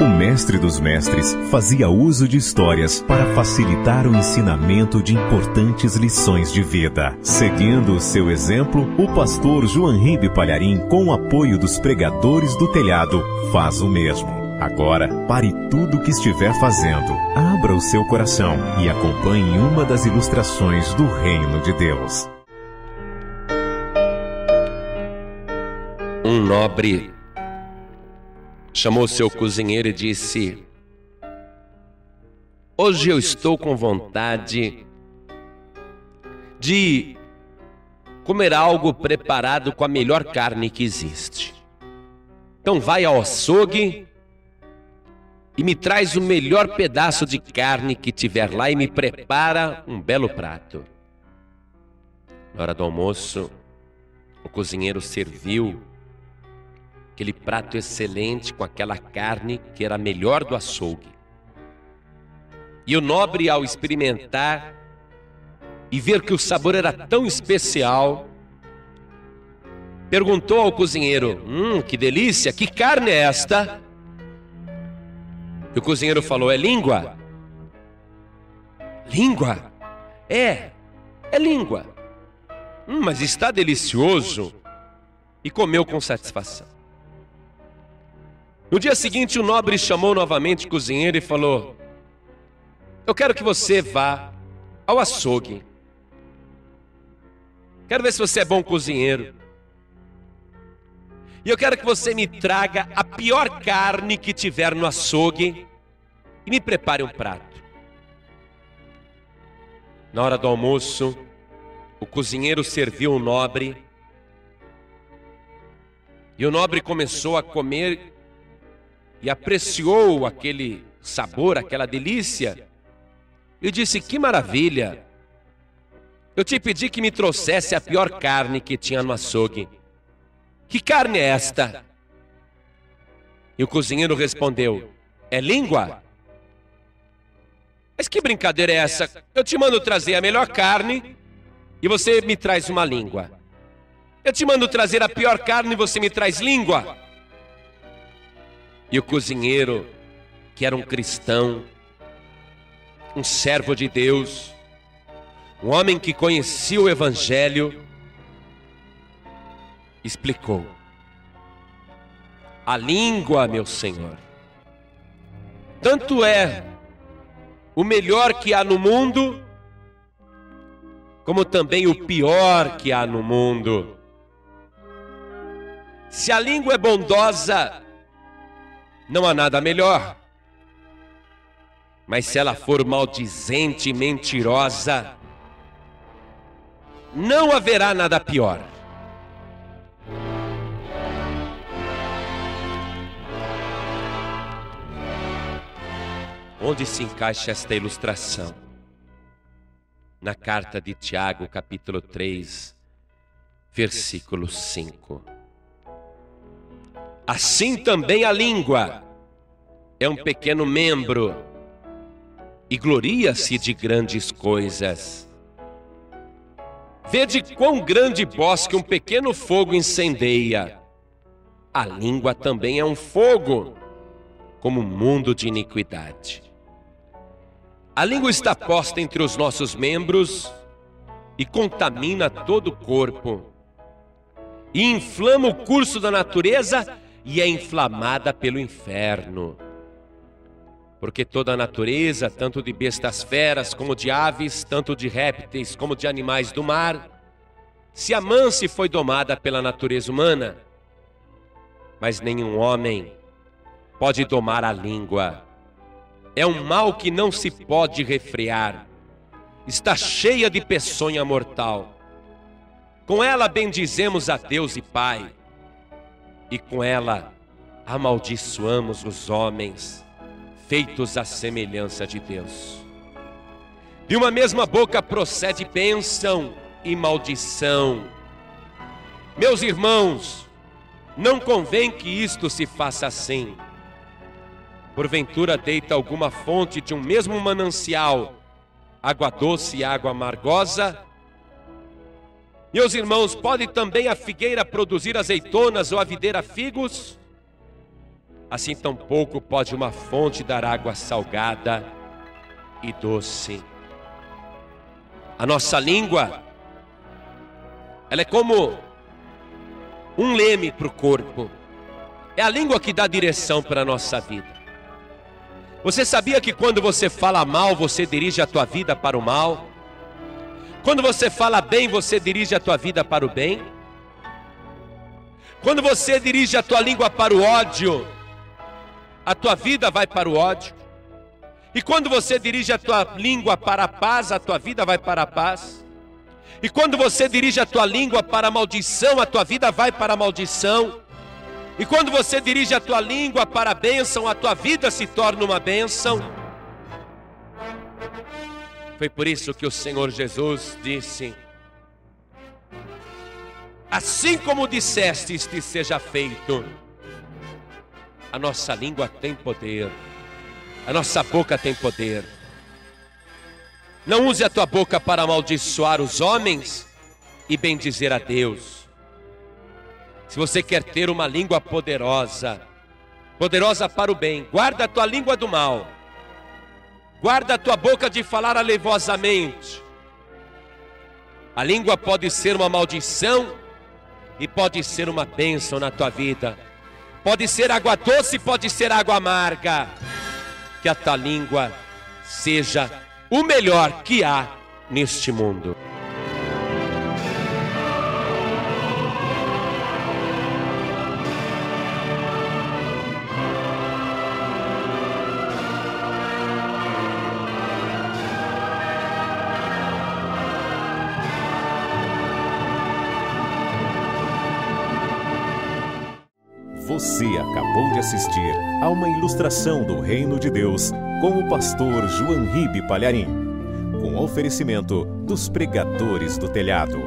O mestre dos mestres fazia uso de histórias para facilitar o ensinamento de importantes lições de vida. Seguindo o seu exemplo, o pastor João Ribe Palharim, com o apoio dos pregadores do telhado, faz o mesmo. Agora, pare tudo o que estiver fazendo, abra o seu coração e acompanhe uma das ilustrações do Reino de Deus. Um nobre chamou seu cozinheiro e disse: Hoje eu estou com vontade de comer algo preparado com a melhor carne que existe. Então vai ao açougue e me traz o melhor pedaço de carne que tiver lá e me prepara um belo prato. Na hora do almoço, o cozinheiro serviu aquele prato excelente com aquela carne que era melhor do açougue. E o nobre, ao experimentar e ver que o sabor era tão especial, perguntou ao cozinheiro: Hum, que delícia, que carne é esta? E o cozinheiro falou: É língua? Língua? É, é língua. Hum, mas está delicioso. E comeu com satisfação. No dia seguinte, o nobre chamou novamente o cozinheiro e falou: Eu quero que você vá ao açougue. Quero ver se você é bom cozinheiro. E eu quero que você me traga a pior carne que tiver no açougue e me prepare um prato. Na hora do almoço, o cozinheiro serviu o nobre. E o nobre começou a comer e apreciou aquele sabor, aquela delícia, e disse: Que maravilha! Eu te pedi que me trouxesse a pior carne que tinha no açougue. Que carne é esta? E o cozinheiro respondeu: É língua? Mas que brincadeira é essa? Eu te mando trazer a melhor carne e você me traz uma língua. Eu te mando trazer a pior carne e você me traz língua. E o cozinheiro, que era um cristão, um servo de Deus, um homem que conhecia o Evangelho, explicou: A língua, meu Senhor, tanto é o melhor que há no mundo, como também o pior que há no mundo. Se a língua é bondosa, não há nada melhor. Mas se ela for maldizente e mentirosa, não haverá nada pior. Onde se encaixa esta ilustração? Na carta de Tiago, capítulo 3, versículo 5. Assim também a língua é um pequeno membro e gloria-se de grandes coisas. Vede quão grande bosque um pequeno fogo incendeia. A língua também é um fogo, como um mundo de iniquidade. A língua está posta entre os nossos membros e contamina todo o corpo, e inflama o curso da natureza e é inflamada pelo inferno. Porque toda a natureza, tanto de bestas feras como de aves, tanto de répteis como de animais do mar, se amansa e foi domada pela natureza humana. Mas nenhum homem pode domar a língua. É um mal que não se pode refrear. Está cheia de peçonha mortal. Com ela bendizemos a Deus e Pai e com ela amaldiçoamos os homens, feitos à semelhança de Deus. De uma mesma boca procede bênção e maldição. Meus irmãos, não convém que isto se faça assim. Porventura deita alguma fonte de um mesmo manancial, água doce e água amargosa? Meus irmãos, pode também a figueira produzir azeitonas ou a videira figos? assim tampouco pode uma fonte dar água salgada e doce. A nossa língua, ela é como um leme para o corpo. É a língua que dá direção para a nossa vida. Você sabia que quando você fala mal, você dirige a tua vida para o mal? Quando você fala bem, você dirige a tua vida para o bem? Quando você dirige a tua língua para o ódio, a tua vida vai para o ódio. E quando você dirige a tua língua para a paz, a tua vida vai para a paz. E quando você dirige a tua língua para a maldição, a tua vida vai para a maldição. E quando você dirige a tua língua para a bênção, a tua vida se torna uma bênção. Foi por isso que o Senhor Jesus disse: Assim como disseste, te seja feito. A nossa língua tem poder, a nossa boca tem poder. Não use a tua boca para amaldiçoar os homens e bendizer a Deus. Se você quer ter uma língua poderosa, poderosa para o bem, guarda a tua língua do mal. Guarda a tua boca de falar alevosamente. A língua pode ser uma maldição e pode ser uma bênção na tua vida. Pode ser água doce, pode ser água amarga. Que a tua língua seja o melhor que há neste mundo. Você acabou de assistir a uma ilustração do Reino de Deus com o pastor João Ribe Palharim, com oferecimento dos pregadores do telhado.